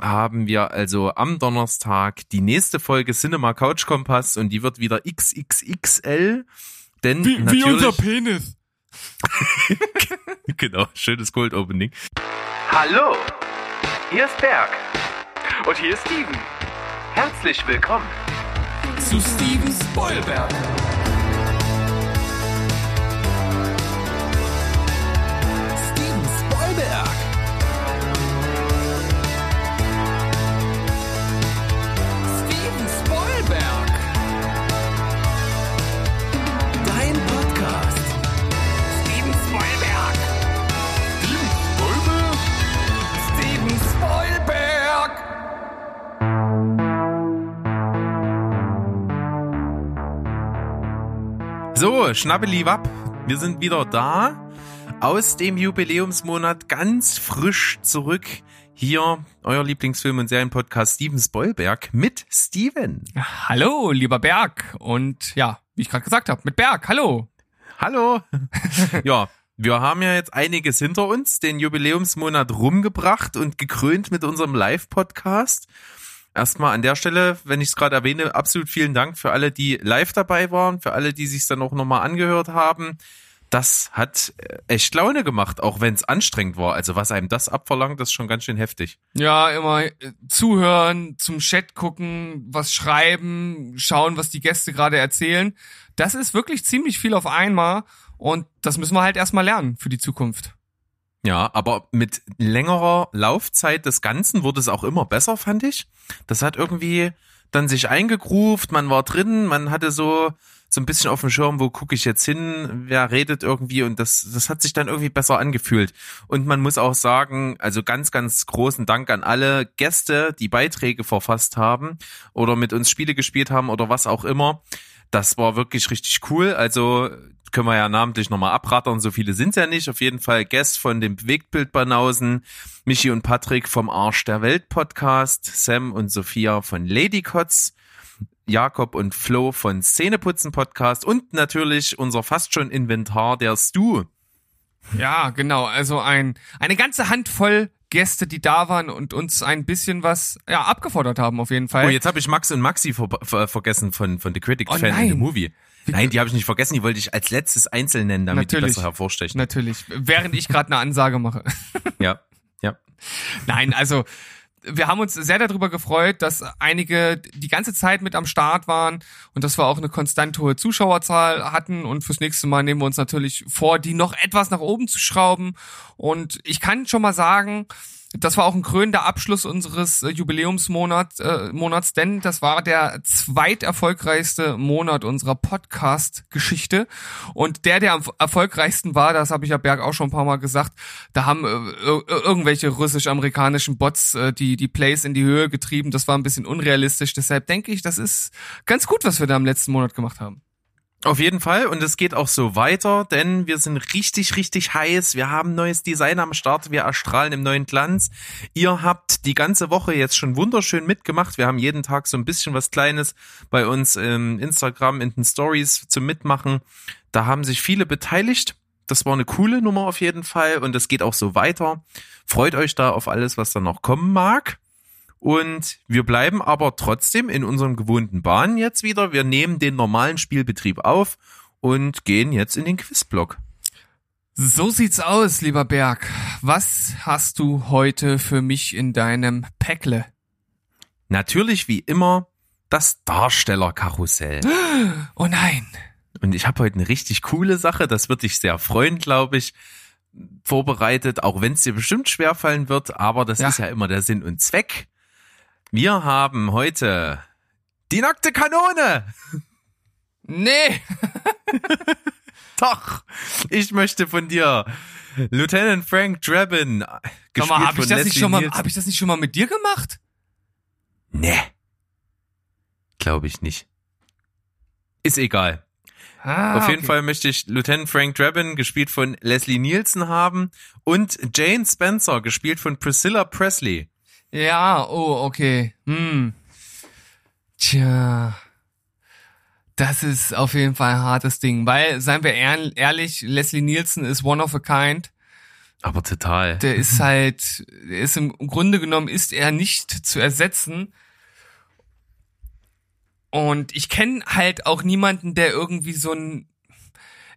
haben wir also am Donnerstag die nächste Folge Cinema Couch Kompass und die wird wieder XXXL. Denn wie, natürlich, wie unser Penis. genau, schönes Cold Opening. Hallo, hier ist Berg. Und hier ist Steven. Herzlich willkommen zu Steven Spoilberg. So, schnabbeliwab, wir sind wieder da aus dem Jubiläumsmonat ganz frisch zurück. Hier euer Lieblingsfilm- und Serienpodcast Steven Spoilberg mit Steven. Hallo, lieber Berg. Und ja, wie ich gerade gesagt habe, mit Berg. Hallo. Hallo. ja, wir haben ja jetzt einiges hinter uns, den Jubiläumsmonat rumgebracht und gekrönt mit unserem Live-Podcast. Erstmal an der Stelle, wenn ich es gerade erwähne, absolut vielen Dank für alle, die live dabei waren, für alle, die sich dann auch nochmal angehört haben. Das hat äh, echt Laune gemacht, auch wenn es anstrengend war. Also was einem das abverlangt, das ist schon ganz schön heftig. Ja, immer äh, zuhören, zum Chat gucken, was schreiben, schauen, was die Gäste gerade erzählen. Das ist wirklich ziemlich viel auf einmal und das müssen wir halt erstmal lernen für die Zukunft. Ja, aber mit längerer Laufzeit des Ganzen wurde es auch immer besser, fand ich. Das hat irgendwie dann sich eingegruft, man war drin, man hatte so so ein bisschen auf dem Schirm, wo gucke ich jetzt hin, wer redet irgendwie und das das hat sich dann irgendwie besser angefühlt. Und man muss auch sagen, also ganz ganz großen Dank an alle Gäste, die Beiträge verfasst haben oder mit uns Spiele gespielt haben oder was auch immer. Das war wirklich richtig cool. Also können wir ja namentlich nochmal abrattern, so viele sind ja nicht. Auf jeden Fall Guest von dem Bewegtbildbanausen, Michi und Patrick vom Arsch der Welt Podcast, Sam und Sophia von Ladycots, Jakob und Flo von Szeneputzen Podcast und natürlich unser fast schon Inventar, der Stu. Ja, genau. Also ein, eine ganze Handvoll Gäste, die da waren und uns ein bisschen was ja, abgefordert haben, auf jeden Fall. Oh, jetzt habe ich Max und Maxi ver ver vergessen von, von The Critic Oh Fan in nein. the Movie. Nein, die habe ich nicht vergessen, die wollte ich als letztes einzeln nennen, damit die Natürlich. besser hervorstechen. Natürlich, während ich gerade eine Ansage mache. Ja, ja. Nein, also wir haben uns sehr darüber gefreut, dass einige die ganze Zeit mit am Start waren und dass wir auch eine konstant hohe Zuschauerzahl hatten. Und fürs nächste Mal nehmen wir uns natürlich vor, die noch etwas nach oben zu schrauben. Und ich kann schon mal sagen, das war auch ein krönender Abschluss unseres äh, Jubiläumsmonats, äh, Monats, denn das war der zweiterfolgreichste Monat unserer Podcast-Geschichte. Und der, der am erfolgreichsten war, das habe ich ja Berg auch schon ein paar Mal gesagt, da haben äh, ir- irgendwelche russisch-amerikanischen Bots äh, die, die Plays in die Höhe getrieben. Das war ein bisschen unrealistisch. Deshalb denke ich, das ist ganz gut, was wir da im letzten Monat gemacht haben. Auf jeden Fall und es geht auch so weiter, denn wir sind richtig, richtig heiß. Wir haben neues Design am Start, wir erstrahlen im neuen Glanz. Ihr habt die ganze Woche jetzt schon wunderschön mitgemacht. Wir haben jeden Tag so ein bisschen was Kleines bei uns im Instagram in den Stories zum Mitmachen. Da haben sich viele beteiligt. Das war eine coole Nummer auf jeden Fall und es geht auch so weiter. Freut euch da auf alles, was da noch kommen mag. Und wir bleiben aber trotzdem in unserem gewohnten Bahn jetzt wieder. Wir nehmen den normalen Spielbetrieb auf und gehen jetzt in den Quizblock. So sieht's aus, lieber Berg. Was hast du heute für mich in deinem Päckle? Natürlich wie immer das Darstellerkarussell. Oh nein. Und ich habe heute eine richtig coole Sache, das wird dich sehr freuen, glaube ich, vorbereitet, auch wenn es dir bestimmt schwerfallen wird, aber das Ja. ist ja immer der Sinn und Zweck. Wir haben heute die nackte Kanone. Nee. Doch, ich möchte von dir Lieutenant Frank Drabin, Sag gespielt mal, hab von ich das nicht schon mal, hab ich das nicht schon mal mit dir gemacht? Nee. Glaube ich nicht. Ist egal. Ah, Auf jeden okay. Fall möchte ich Lieutenant Frank Drabin, gespielt von Leslie Nielsen haben und Jane Spencer, gespielt von Priscilla Presley. Ja, oh, okay. Hm. Tja. Das ist auf jeden Fall ein hartes Ding, weil, seien wir ehr- ehrlich, Leslie Nielsen ist one of a kind. Aber total. Der ist halt, der ist im Grunde genommen ist er nicht zu ersetzen. Und ich kenne halt auch niemanden, der irgendwie so einen,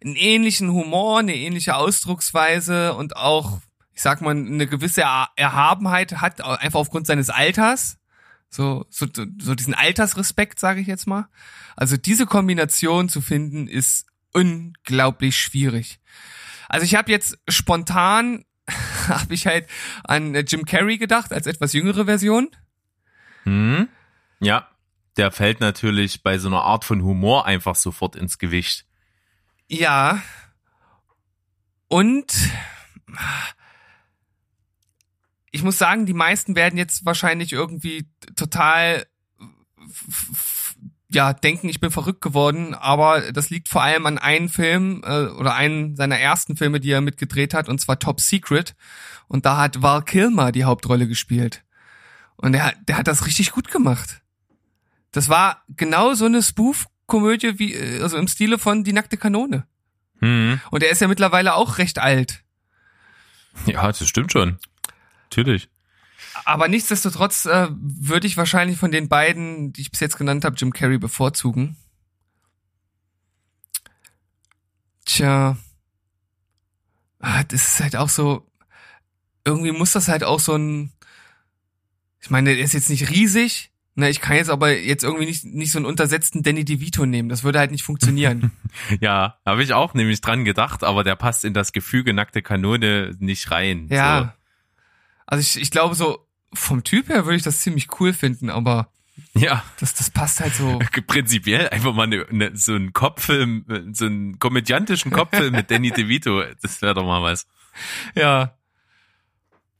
einen ähnlichen Humor, eine ähnliche Ausdrucksweise und auch, ich sag mal, eine gewisse Er- Erhabenheit hat, einfach aufgrund seines Alters. So, so, so diesen Altersrespekt, sage ich jetzt mal. Also diese Kombination zu finden, ist unglaublich schwierig. Also ich habe jetzt spontan habe ich halt an Jim Carrey gedacht als etwas jüngere Version. Hm? Ja, der fällt natürlich bei so einer Art von Humor einfach sofort ins Gewicht. Ja. Und ich muss sagen, die meisten werden jetzt wahrscheinlich irgendwie total ja denken, ich bin verrückt geworden, aber das liegt vor allem an einem Film äh, oder einen seiner ersten Filme, die er mitgedreht hat, und zwar Top Secret. Und da hat Val Kilmer die Hauptrolle gespielt. Und der, hat- der hat das richtig gut gemacht. Das war genau so eine Spoof-Komödie wie, äh, also im Stile von Die nackte Kanone. Hm. Und er ist ja mittlerweile auch recht alt. Ja, das stimmt schon. Natürlich. Aber nichtsdestotrotz äh, würde ich wahrscheinlich von den beiden, die ich bis jetzt genannt habe, Jim Carrey bevorzugen. Tja. Ah, das ist halt auch so. Irgendwie muss das halt auch so ein. Ich meine, der ist jetzt nicht riesig. Ne, ich kann jetzt aber jetzt irgendwie nicht, nicht so einen untersetzten Danny DeVito nehmen. Das würde halt nicht funktionieren. Ja, habe ich auch nämlich dran gedacht, aber der passt in das Gefüge nackte Kanone nicht rein. ja. Also ich, ich glaube so, vom Typ her würde ich das ziemlich cool finden, aber. Ja, das, das passt halt so. prinzipiell einfach mal eine, eine, so einen Kopffilm, so einen komödiantischen Kopffilm mit Danny DeVito. Das wäre doch mal was. Ja.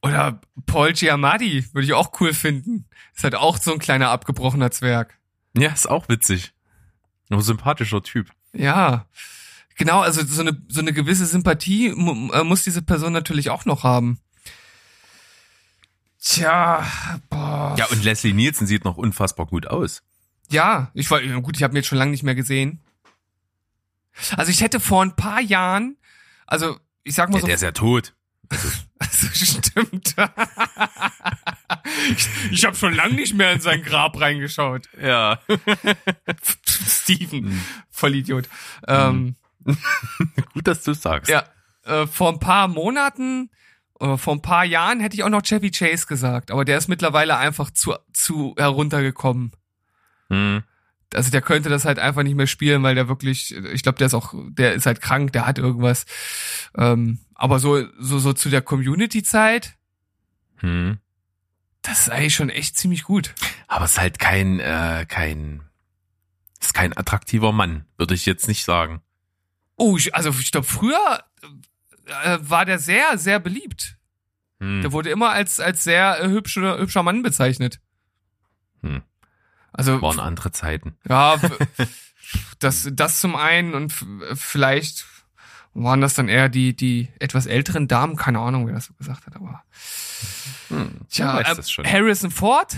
Oder Paul Giamatti würde ich auch cool finden. Ist halt auch so ein kleiner abgebrochener Zwerg. Ja, ist auch witzig. Ein sympathischer Typ. Ja. Genau, also so eine, so eine gewisse Sympathie äh, muss diese Person natürlich auch noch haben. Tja, boah. Ja, und Leslie Nielsen sieht noch unfassbar gut aus. Ja, ich war gut, ich habe ihn jetzt schon lange nicht mehr gesehen. Also ich hätte vor ein paar Jahren, also ich sag mal Der, so, der ist ja tot. Also, stimmt. ich ich habe schon lange nicht mehr in sein Grab reingeschaut. Ja. Steven, Vollidiot. Ähm, Gut, dass du sagst. ja, äh, vor ein paar Monaten oder vor ein paar Jahren hätte ich auch noch Chevy Chase gesagt, aber der ist mittlerweile einfach zu, zu heruntergekommen. Hm. Also der könnte das halt einfach nicht mehr spielen, weil der wirklich, ich glaube, der ist auch, der ist halt krank, der hat irgendwas. Ähm, aber so, so, so zu der Community-Zeit, Hm. das ist eigentlich schon echt ziemlich gut. Aber es ist halt kein, äh, kein, ist kein attraktiver Mann, würde ich jetzt nicht sagen. Oh, ich, also ich glaube, früher äh, war der sehr, sehr beliebt. Hm. Der wurde immer als, als sehr äh, hübscher, hübscher Mann bezeichnet. Hm. Also, Waren andere Zeiten. ja, das, das zum einen und vielleicht waren das dann eher die, die etwas älteren Damen, keine Ahnung, wer das so gesagt hat, aber. Hm. Tja, äh. Harrison Ford?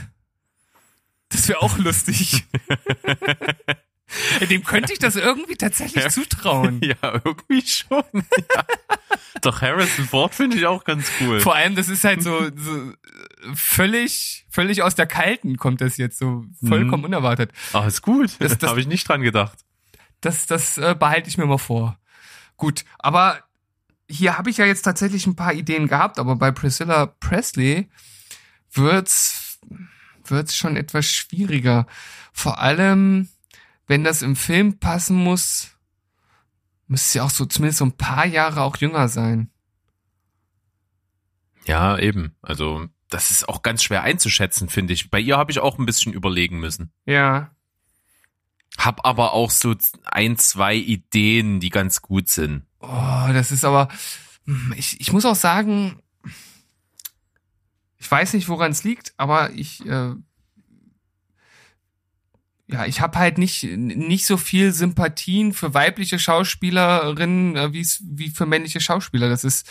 Das wäre auch lustig. Dem könnte ich das irgendwie tatsächlich zutrauen. Ja, irgendwie schon. Ja. Doch Harrison Ford finde ich auch ganz cool. Vor allem, das ist halt so, so völlig, völlig aus der Kalten kommt das jetzt so vollkommen Mhm. unerwartet. Ah, ist gut. Das- Das, habe ich nicht dran gedacht. Das, das äh, behalte ich mir mal vor. Gut, aber hier habe ich ja jetzt tatsächlich ein paar Ideen gehabt, aber bei Priscilla Presley wird's wird's schon etwas schwieriger. Vor allem, wenn das im Film passen muss, müsste sie auch so zumindest so ein paar Jahre auch jünger sein. Ja, eben. Also, das ist auch ganz schwer einzuschätzen, finde ich. Bei ihr habe ich auch ein bisschen überlegen müssen. Ja. Hab aber auch so ein, zwei Ideen, die ganz gut sind. Oh, das ist aber. hm, Ich, ich muss auch sagen, ich weiß nicht, woran es liegt, aber ich. Äh, ja, ich habe halt nicht nicht so viel Sympathien für weibliche Schauspielerinnen äh, wie wie für männliche Schauspieler. Das ist,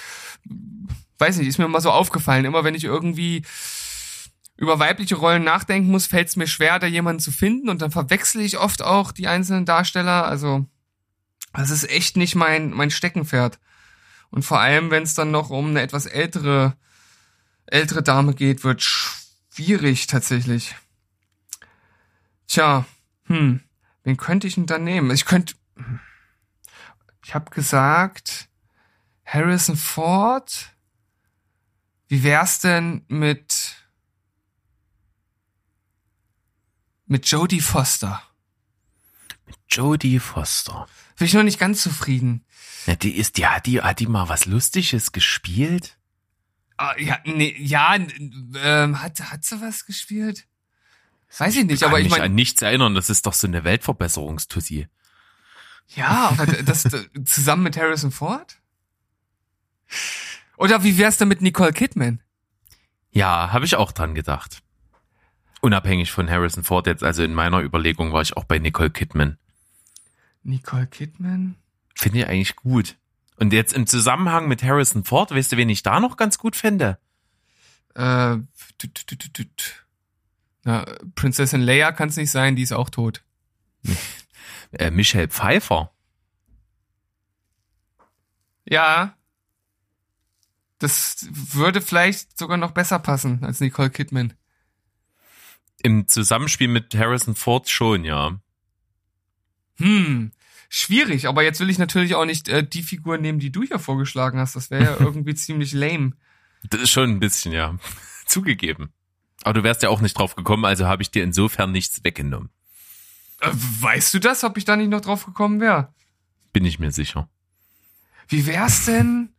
weiß nicht, ist mir mal so aufgefallen. Immer wenn ich irgendwie über weibliche Rollen nachdenken muss, fällt es mir schwer, da jemanden zu finden und dann verwechsel ich oft auch die einzelnen Darsteller. Also das ist echt nicht mein mein Steckenpferd. Und vor allem, wenn es dann noch um eine etwas ältere, ältere Dame geht, wird schwierig tatsächlich. Tja, hm, wen könnte ich denn da nehmen? Ich könnte, ich habe gesagt, Harrison Ford. Wie wär's denn mit mit Jodie Foster? Jodie Foster. Bin ich noch nicht ganz zufrieden. Ja, die ist, ja, die hat die mal was Lustiges gespielt. Ah, ja, nee, ja, ähm, hat, hat sie was gespielt? Weiß ich nicht, Kann aber ich mich meine, an nichts erinnern. Das ist doch so eine Weltverbesserungstussi. ja, aber das das zusammen mit Harrison Ford? Oder wie wär's denn mit Nicole Kidman? Ja, habe ich auch dran gedacht. Unabhängig von Harrison Ford jetzt, also in meiner Überlegung war ich auch bei Nicole Kidman. Nicole Kidman? Finde ich eigentlich gut. Und jetzt im Zusammenhang mit Harrison Ford, weißt du, wen ich da noch ganz gut fände? Äh, tut, tut, tut, tut. Na, Prinzessin Leia kann's nicht sein, die ist auch tot. Äh, Michelle Pfeiffer. Ja. Das würde vielleicht sogar noch besser passen als Nicole Kidman. Im Zusammenspiel mit Harrison Ford schon, ja. Hm, schwierig, aber jetzt will ich natürlich auch nicht äh, die Figur nehmen, die du hier vorgeschlagen hast. Das wäre ja irgendwie ziemlich lame. Das ist schon ein bisschen, ja. Zugegeben. Aber du wärst ja auch nicht drauf gekommen, also habe ich dir insofern nichts weggenommen. Äh, weißt du das, ob ich da nicht noch drauf gekommen wäre? Bin ich mir sicher. Wie wär's denn?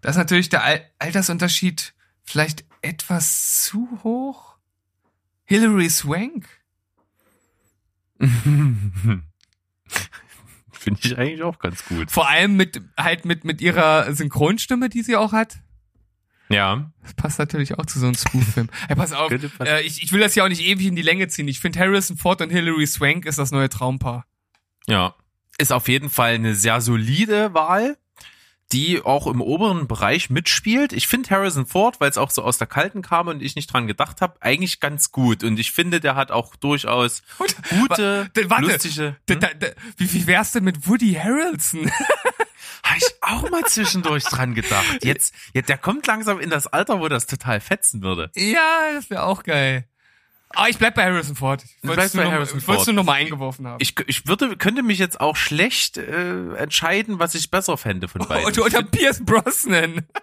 Da ist natürlich der Al Altersunterschied vielleicht etwas zu hoch. Hilary Swank? Finde ich eigentlich auch ganz gut. Vor allem mit, halt mit, mit ihrer Synchronstimme, die sie auch hat. Ja. Das passt natürlich auch zu so einem Spoof-Film. Hey, pass auf, äh, ich, ich will das ja auch nicht ewig in die Länge ziehen. Ich finde Harrison Ford und Hilary Swank ist das neue Traumpaar. Ja. Ist auf jeden Fall eine sehr solide Wahl, die auch im oberen Bereich mitspielt. Ich finde Harrison Ford, weil es auch so aus der Kalten kam und ich nicht dran gedacht habe, eigentlich ganz gut. Und ich finde, der hat auch durchaus gute, wa- warte, lustige. Hm? da, da, wie, wie wär's denn mit Woody Harrelson? Habe ich auch mal zwischendurch dran gedacht. Jetzt, jetzt, der kommt langsam in das Alter, wo das total fetzen würde. ja, das wäre auch geil. Aber ich bleib bei Harrison Ford. Ich Du Harrison noch mal eingeworfen haben. Ich, ich würde, könnte mich jetzt auch schlecht äh, entscheiden, was ich besser fände von beiden. oder, oder Pierce Brosnan.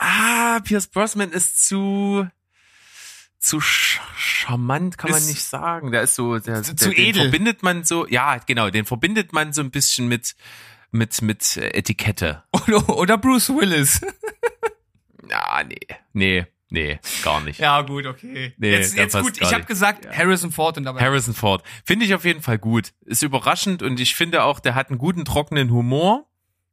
Ah, Pierce Brosnan ist zu zu sch charmant, kann man nicht sagen. Der ist so, der, zu- der, zu den edel. verbindet man so, ja, genau, den verbindet man so ein bisschen mit mit mit äh, Etikette. Oder, oder Bruce Willis. Ja, nee, nee, nee, gar nicht. Ja, gut, okay. Nee, jetzt jetzt gut, ich habe gesagt Harrison Ford und dabei. Harrison Ford finde ich auf jeden Fall gut. Ist überraschend und ich finde auch, der hat einen guten trockenen Humor.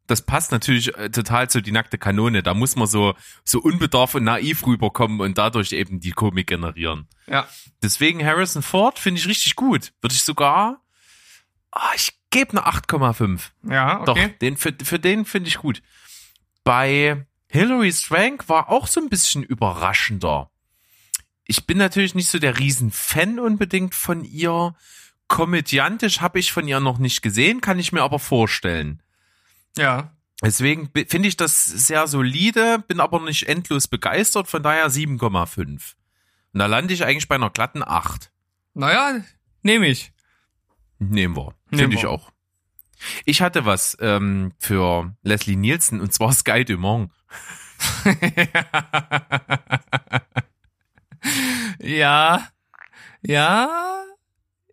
Das passt natürlich äh, total zu die nackte Kanone. Da muss man so so unbedarf und naiv rüberkommen und dadurch eben die Komik generieren. ja. Deswegen Harrison Ford finde ich richtig gut. Würde ich sogar, ah, ich gebe eine 8,5. Ja, Doch, okay. den, für, für den finde ich gut. Bei Hilary Swank war auch so ein bisschen überraschender. Ich bin natürlich nicht so der Riesenfan unbedingt von ihr. Komödiantisch habe ich von ihr noch nicht gesehen, kann ich mir aber vorstellen. Ja. Deswegen finde ich das sehr solide, bin aber nicht endlos begeistert, von daher 7,5. Und da lande ich eigentlich bei einer glatten 8. Naja, nehme ich. Nehmen wir. Finde ich auch. Ich hatte was ähm, für Leslie Nielsen und zwar Sky Dumont. ja. Ja.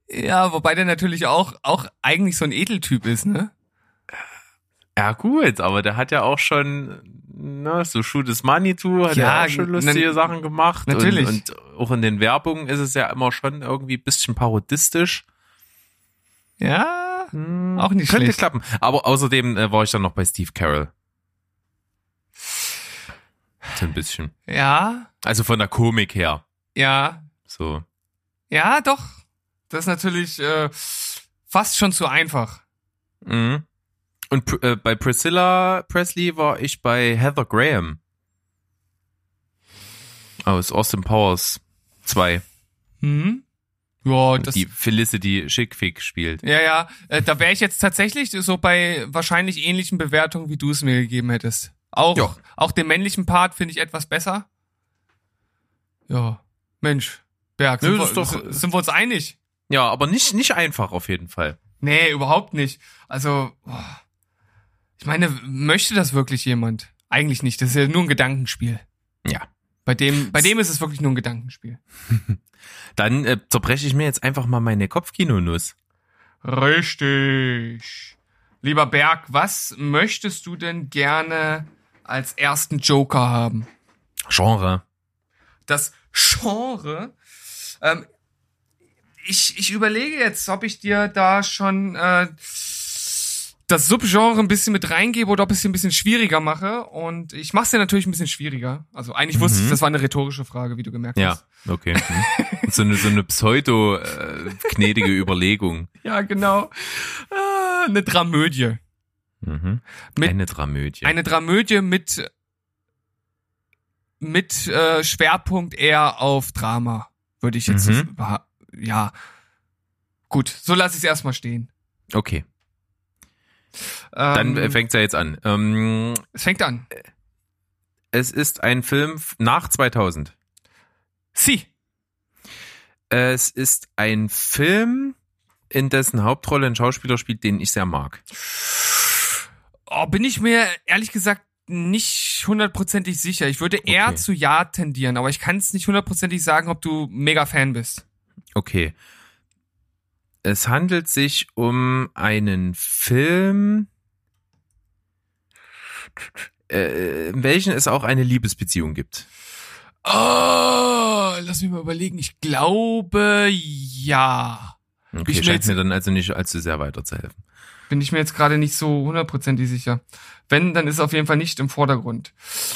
Ja, wobei der natürlich auch, auch eigentlich so ein Edeltyp ist, ne? Ja gut, aber der hat ja auch schon ne, so Shoot is Manitou, hat Ja, ja auch schon lustige Sachen gemacht. natürlich. Und, und auch in den Werbungen ist es ja immer schon irgendwie ein bisschen parodistisch. Ja. Hm, Auch nicht Könnte schlecht. klappen. Aber außerdem äh, war ich dann noch bei Steve Carroll. So ein bisschen. Ja. Also von der Komik her. Ja. So. Ja, doch. Das ist natürlich äh, fast schon zu einfach. Mhm. Und äh, bei Priscilla Presley war ich bei Heather Graham. Aus Austin Powers 2. Hm? Ja, das, die Felicity Schickfick spielt. ja, ja. Äh, da wäre ich jetzt tatsächlich so bei wahrscheinlich ähnlichen Bewertungen, wie du es mir gegeben hättest. Auch, auch den männlichen Part finde ich etwas besser. Ja, Mensch, Berg, Nö, sind, das wir, doch- sind wir uns einig? Ja, aber nicht, nicht einfach auf jeden Fall. Nee, überhaupt nicht. Also, boah. Ich meine, möchte das wirklich jemand? Eigentlich nicht. Das ist ja nur ein Gedankenspiel. Ja. Bei dem, bei dem ist es wirklich nur ein Gedankenspiel. Dann äh, zerbreche ich mir jetzt einfach mal meine Kopfkinonuss. Richtig. Lieber Berg, was möchtest du denn gerne als ersten Joker haben? Genre. Das Genre. Ähm, ich, ich überlege jetzt, ob ich dir da schon äh, das Subgenre ein bisschen mit reingebe oder ob ich es ein bisschen schwieriger mache. Und ich mache es dir natürlich ein bisschen schwieriger. Also eigentlich wusste ich, das war eine rhetorische Frage, wie du gemerkt Ja, hast. okay. Hm. so eine, so eine pseudo-gnädige Überlegung. Ja, genau. Äh, eine Dramödie. Mhm. Mit- eine Dramödie. Eine Dramödie mit mit äh, Schwerpunkt eher auf Drama, würde ich jetzt Mhm. ja. Gut, so lasse ich es erstmal stehen. okay, dann Ähm, äh, fängt's ja jetzt an. Ähm, es fängt an. es ist ein Film nach 2000. Sie. Es ist ein Film, in dessen Hauptrolle ein Schauspieler spielt, den ich sehr mag. Oh, bin ich mir ehrlich gesagt nicht hundertprozentig sicher. Ich würde eher Okay. zu Ja tendieren, aber ich kann es nicht hundertprozentig sagen, ob du mega Fan bist. Okay. Es handelt sich um einen Film, äh, in welchen es auch eine Liebesbeziehung gibt. Oh, lass mich mal überlegen. Ich glaube, ja. Okay, Ich scheint mir dann also nicht allzu sehr weiterzuhelfen. Bin ich mir jetzt gerade nicht so hundertprozentig sicher. Wenn, dann ist es auf jeden Fall nicht im Vordergrund.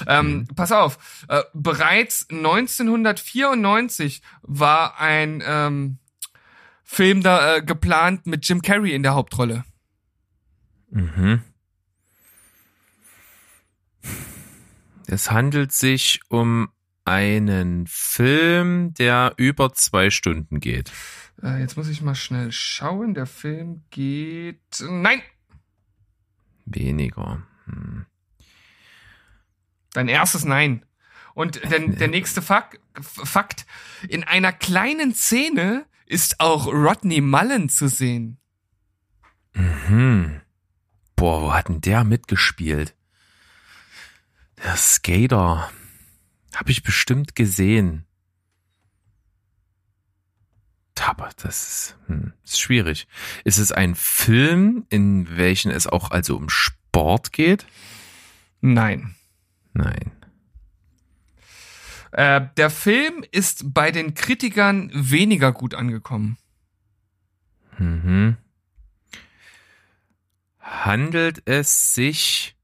Ähm, Pass auf, äh, bereits 1994 war ein ähm, Film da äh, geplant mit Jim Carrey in der Hauptrolle. Mhm. Es handelt sich um einen Film, der über zwei Stunden geht. Äh, jetzt muss ich mal schnell schauen. Der Film geht. Nein! Weniger. Hm. Dein erstes Nein. Und der, der nächste Fakt, Fakt, in einer kleinen Szene ist auch Rodney Mullen zu sehen. Hm. Boah, wo hat denn der mitgespielt? Der Skater. Hab ich bestimmt gesehen. Aber das ist, hm, ist schwierig. Ist es ein Film, in welchen es auch also um Sport geht? Nein. Nein. Äh, der Film ist bei den Kritikern weniger gut angekommen. Mhm. Handelt es sich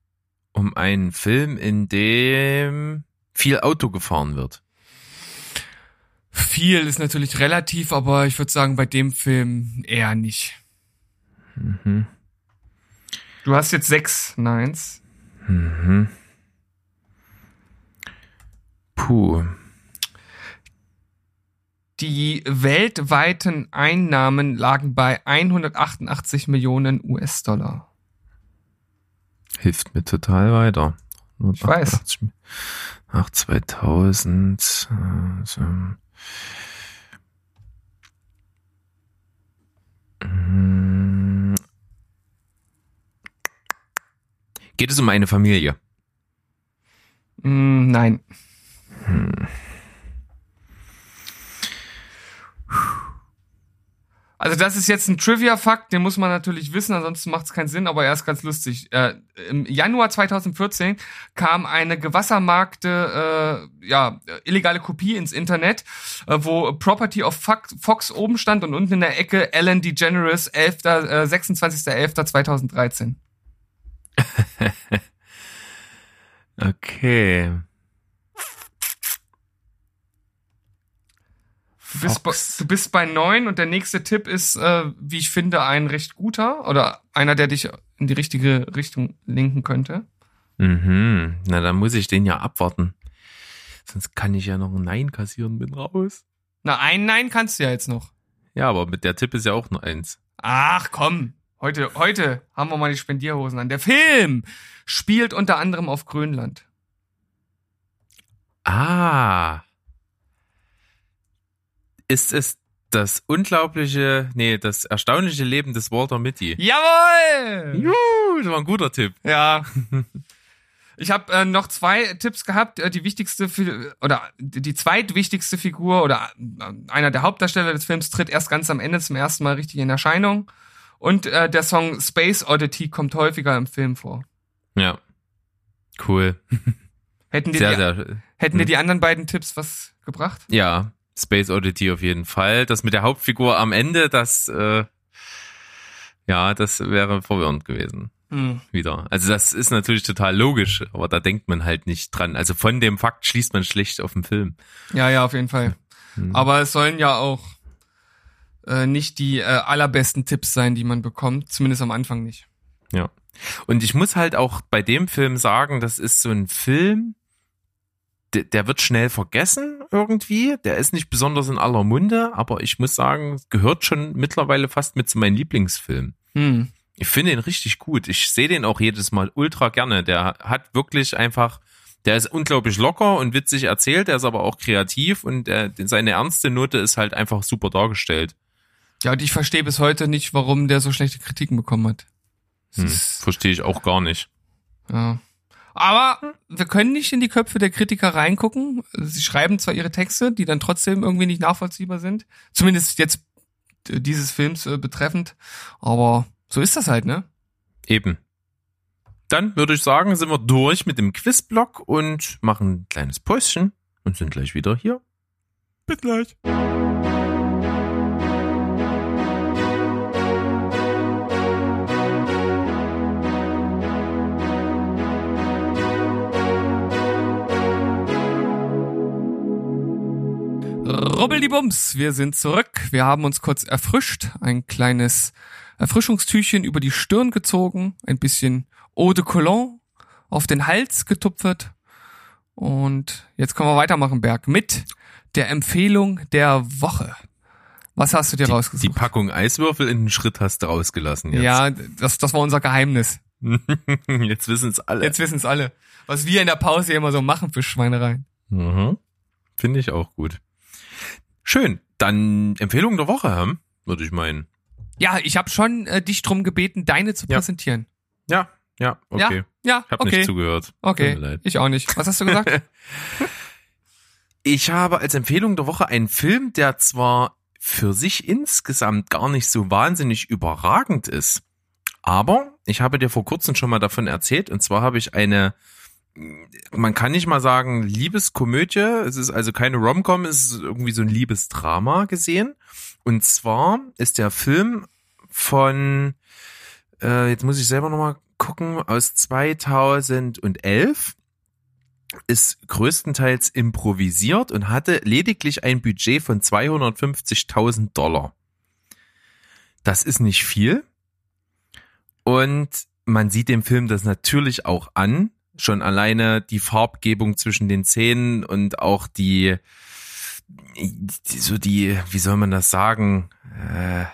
um einen Film, in dem viel Auto gefahren wird? Viel ist natürlich relativ, aber ich würde sagen, bei dem Film eher nicht. Mhm. Du hast jetzt sechs Neins. Mhm. Puh. Die weltweiten Einnahmen lagen bei 188 Millionen US-Dollar. Hilft mir total weiter. Ich weiß. Nach 2000. Also. Geht es um eine Familie? Mm, nein. Also das ist jetzt ein Trivia-Fakt, den muss man natürlich wissen, ansonsten macht es keinen Sinn, aber er ist ganz lustig. Äh, Im Januar 2014 kam eine gewassermarkte, äh, ja, illegale Kopie ins Internet, äh, wo Property of Fox, oben stand und unten in der Ecke Ellen DeGeneres 11., äh, 26.11.2013. Okay. Du bist, bei, du bist bei neun und der nächste Tipp ist, äh, wie ich finde, ein recht guter oder einer, der dich in die richtige Richtung lenken könnte. Mhm. Na, dann muss ich den ja abwarten. Sonst kann ich ja noch ein Nein kassieren, bin raus. Na, ein Nein kannst du ja jetzt noch. Ja, aber mit der Tipp ist ja auch nur eins. Ach komm, heute, heute haben wir mal die Spendierhosen an. Der Film spielt unter anderem auf Grönland. Ah. Ist es das unglaubliche, nee, das erstaunliche Leben des Walter Mitty? Jawohl! Juhu, das war ein guter Tipp. Ja. Ich habe äh, noch zwei Tipps gehabt. Äh, die wichtigste oder die zweitwichtigste Figur oder äh, einer der Hauptdarsteller des Films tritt erst ganz am Ende zum ersten Mal richtig in Erscheinung. Und äh, der Song Space Oddity kommt häufiger im Film vor. Ja. Cool. Hätten dir, Sehr, die, sehr. hätten dir die anderen beiden Tipps was gebracht? Ja, Space Oddity auf jeden Fall. Das mit der Hauptfigur am Ende, das, äh, ja, das wäre verwirrend gewesen. Hm. Wieder. Also das ist natürlich total logisch, aber da denkt man halt nicht dran. Also von dem Fakt schließt man schlecht auf den Film. Ja, ja, auf jeden Fall. Hm. Aber es sollen ja auch äh, nicht die äh, allerbesten Tipps sein, die man bekommt. Zumindest am Anfang nicht. Ja. Und ich muss halt auch bei dem Film sagen, das ist so ein Film, der, der wird schnell vergessen irgendwie. Der ist nicht besonders in aller Munde, aber ich muss sagen, gehört schon mittlerweile fast mit zu meinen Lieblingsfilmen. Hm. Ich finde ihn richtig gut. Ich sehe den auch jedes Mal ultra gerne. Der hat wirklich einfach, der ist unglaublich locker und witzig erzählt, der ist aber auch kreativ und der, seine ernste Note ist halt einfach super dargestellt. Ja, und ich verstehe bis heute nicht, warum der so schlechte Kritiken bekommen hat. Das Hm, verstehe ich auch gar nicht. Ja. Aber wir können nicht in die Köpfe der Kritiker reingucken. Sie schreiben zwar ihre Texte, die dann trotzdem irgendwie nicht nachvollziehbar sind. Zumindest jetzt äh, dieses Films äh, betreffend. Aber so ist das halt, ne? Eben. Dann würde ich sagen, sind wir durch mit dem Quizblock und machen ein kleines Päuschen und sind gleich wieder hier. Bis gleich. Rubbeldiebums, wir sind zurück. Wir haben uns kurz erfrischt, ein kleines Erfrischungstüchchen über die Stirn gezogen, ein bisschen Eau de Cologne auf den Hals getupfert. Und jetzt können wir weitermachen, Berg, mit der Empfehlung der Woche. Was hast du dir Die rausgesucht? Packung Eiswürfel in den Schritt hast du rausgelassen jetzt. ja, das, das war unser Geheimnis. jetzt wissen es alle. Jetzt wissen es alle. Was wir in der Pause immer so machen für Schweinereien. Mhm. Finde ich auch gut. Schön. Dann Empfehlung der Woche, hm? würde ich meinen. Ja, ich habe schon äh, dich drum gebeten, deine zu Ja. präsentieren. Ja, ja, okay. Ja, ja, Ich habe okay. nicht zugehört. Tut okay, mir leid. ich auch nicht. Was hast du gesagt? Ich habe als Empfehlung der Woche einen Film, der zwar für sich insgesamt gar nicht so wahnsinnig überragend ist, aber ich habe dir vor kurzem schon mal davon erzählt und zwar habe ich eine, man kann nicht mal sagen Liebeskomödie, es ist also keine Romcom, es ist irgendwie so ein Liebesdrama gesehen und zwar ist der Film von, äh, jetzt muss ich selber nochmal gucken, aus 2011 ist größtenteils improvisiert und hatte lediglich ein Budget von 250.000 Dollar. Das ist nicht viel. Und man sieht dem Film das natürlich auch an. Schon alleine die Farbgebung zwischen den Szenen und auch die, die so die, wie soll man das sagen? Äh,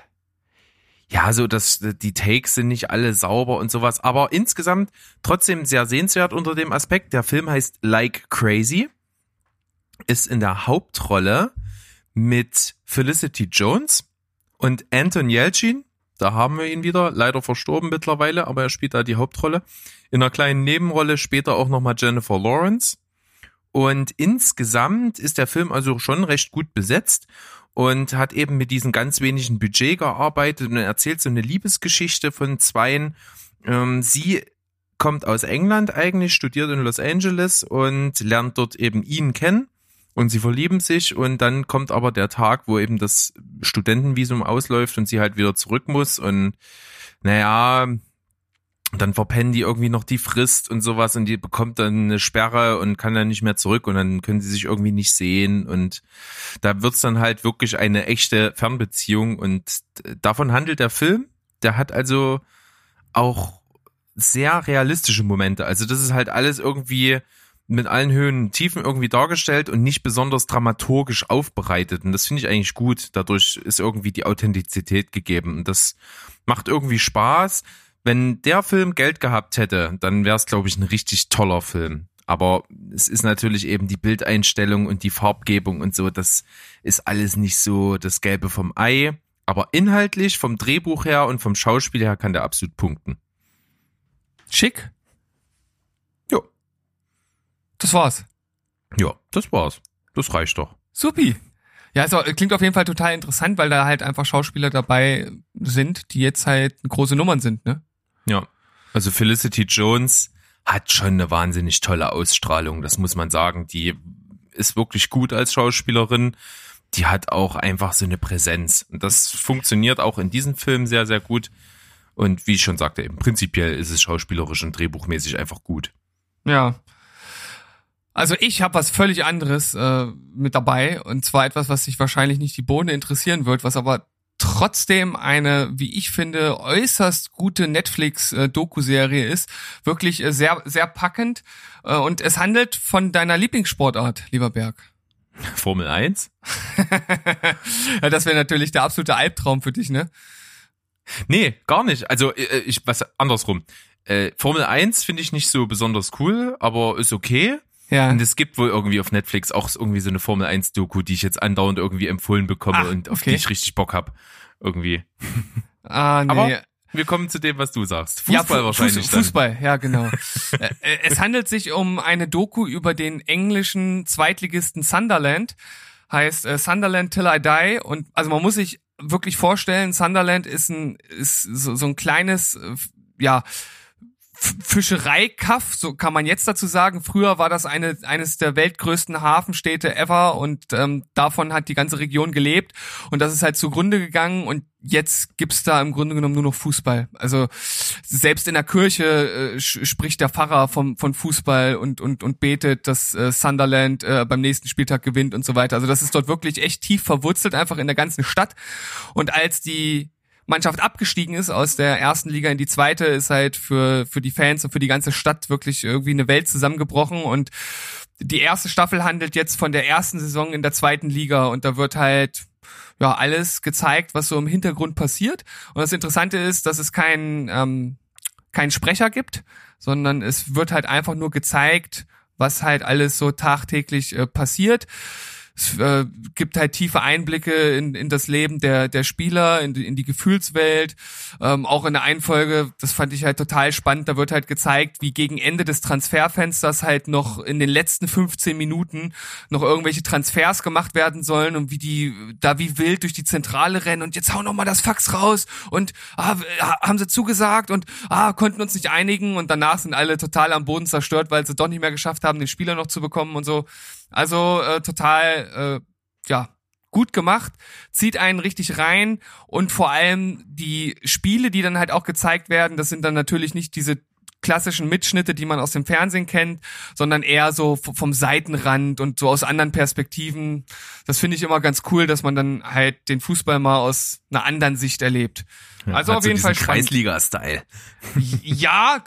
ja, so dass die Takes sind nicht alle sauber und sowas, aber insgesamt trotzdem sehr sehenswert unter dem Aspekt. Der Film heißt Like Crazy, ist in der Hauptrolle mit Felicity Jones und Anton Yelchin. Da haben wir ihn wieder, leider verstorben mittlerweile, aber er spielt da die Hauptrolle. In einer kleinen Nebenrolle später auch nochmal Jennifer Lawrence. Und insgesamt ist der Film also schon recht gut besetzt und hat eben mit diesem ganz wenigen Budget gearbeitet und erzählt so eine Liebesgeschichte von zweien. Ähm, sie kommt aus England eigentlich, studiert in Los Angeles und lernt dort eben ihn kennen und sie verlieben sich und dann kommt aber der Tag, wo eben das Studentenvisum ausläuft und sie halt wieder zurück muss und naja, dann verpennen die irgendwie noch die Frist und sowas und die bekommt dann eine Sperre und kann dann nicht mehr zurück und dann können sie sich irgendwie nicht sehen und da wird's dann halt wirklich eine echte Fernbeziehung und davon handelt der Film. Der hat also auch sehr realistische Momente. Also das ist halt alles irgendwie mit allen Höhen und Tiefen irgendwie dargestellt und nicht besonders dramaturgisch aufbereitet. Und das finde ich eigentlich gut. Dadurch ist irgendwie die Authentizität gegeben. Und das macht irgendwie Spaß. Wenn der Film Geld gehabt hätte, dann wäre es, glaube ich, ein richtig toller Film. Aber es ist natürlich eben die Bildeinstellung und die Farbgebung und so, das ist alles nicht so das Gelbe vom Ei. Aber inhaltlich, vom Drehbuch her und vom Schauspiel her kann der absolut punkten. Schick. Das war's. Ja, das war's. Das reicht doch. Supi. Ja, also klingt auf jeden Fall total interessant, weil da halt einfach Schauspieler dabei sind, die jetzt halt große Nummern sind, ne? Ja. Also Felicity Jones hat schon eine wahnsinnig tolle Ausstrahlung, das muss man sagen. Die ist wirklich gut als Schauspielerin. Die hat auch einfach so eine Präsenz. Und das funktioniert auch in diesem Film sehr, sehr gut. Und wie ich schon sagte, eben prinzipiell ist es schauspielerisch und drehbuchmäßig einfach gut. Ja. Also ich habe was völlig anderes äh, mit dabei und zwar etwas, was sich wahrscheinlich nicht die Bohne interessieren wird, was aber trotzdem eine, wie ich finde, äußerst gute Netflix-Doku-Serie ist. Wirklich äh, sehr, sehr packend. Äh, und es handelt von deiner Lieblingssportart, lieber Berg. Formel 1? ja, das wäre natürlich der absolute Albtraum für dich, ne? Nee, gar nicht. Also äh, ich was andersrum. Formel 1 finde ich nicht so besonders cool, aber ist okay. Ja. Und es gibt wohl irgendwie auf Netflix auch irgendwie so eine Formel 1 Doku, die ich jetzt andauernd irgendwie empfohlen bekomme Ah, und auf okay. die ich richtig Bock hab. Irgendwie. Ah, nee. Aber wir kommen zu dem, was du sagst. Fußball ja, wahrscheinlich Fuß, dann. Fußball, ja genau. Äh, äh, es handelt sich um eine Doku über den englischen Zweitligisten Sunderland. Heißt äh, Sunderland Till I Die. Und also man muss sich wirklich vorstellen, Sunderland ist ein ist so, so ein kleines, äh, ja, Fischereikaff, so kann man jetzt dazu sagen. Früher war das eine, eines der weltgrößten Hafenstädte ever und ähm, davon hat die ganze Region gelebt und das ist halt zugrunde gegangen und jetzt gibt's da im Grunde genommen nur noch Fußball. Also selbst in der Kirche äh, spricht der Pfarrer vom, von Fußball und, und, und betet, dass äh, Sunderland äh, beim nächsten Spieltag gewinnt und so weiter. Also das ist dort wirklich echt tief verwurzelt, einfach in der ganzen Stadt. Und als die Mannschaft abgestiegen ist aus der ersten Liga in die zweite, ist halt für, für die Fans und für die ganze Stadt wirklich irgendwie eine Welt zusammengebrochen und die erste Staffel handelt jetzt von der ersten Saison in der zweiten Liga und da wird halt ja alles gezeigt, was so im Hintergrund passiert. Und das Interessante ist, dass es keinen ähm, keinen Sprecher gibt, sondern es wird halt einfach nur gezeigt, was halt alles so tagtäglich äh, passiert. Es äh, gibt halt tiefe Einblicke in, in das Leben der, der Spieler, in die, in die Gefühlswelt. Ähm, auch in der Einfolge, das fand ich halt total spannend, da wird halt gezeigt, wie gegen Ende des Transferfensters halt noch in den letzten 15 Minuten noch irgendwelche Transfers gemacht werden sollen und wie die da wie wild durch die Zentrale rennen und jetzt hau noch mal das Fax raus und ah, haben sie zugesagt und ah, konnten uns nicht einigen und danach sind alle total am Boden zerstört, weil sie doch nicht mehr geschafft haben, den Spieler noch zu bekommen und so. Also äh, total, äh, ja, gut gemacht, zieht einen richtig rein und vor allem die Spiele, die dann halt auch gezeigt werden, das sind dann natürlich nicht diese klassischen Mitschnitte, die man aus dem Fernsehen kennt, sondern eher so vom Seitenrand und so aus anderen Perspektiven. Das finde ich immer ganz cool, dass man dann halt den Fußball mal aus einer anderen Sicht erlebt. also Hat auf so jeden Fall. Kreisliga-Style. Ja,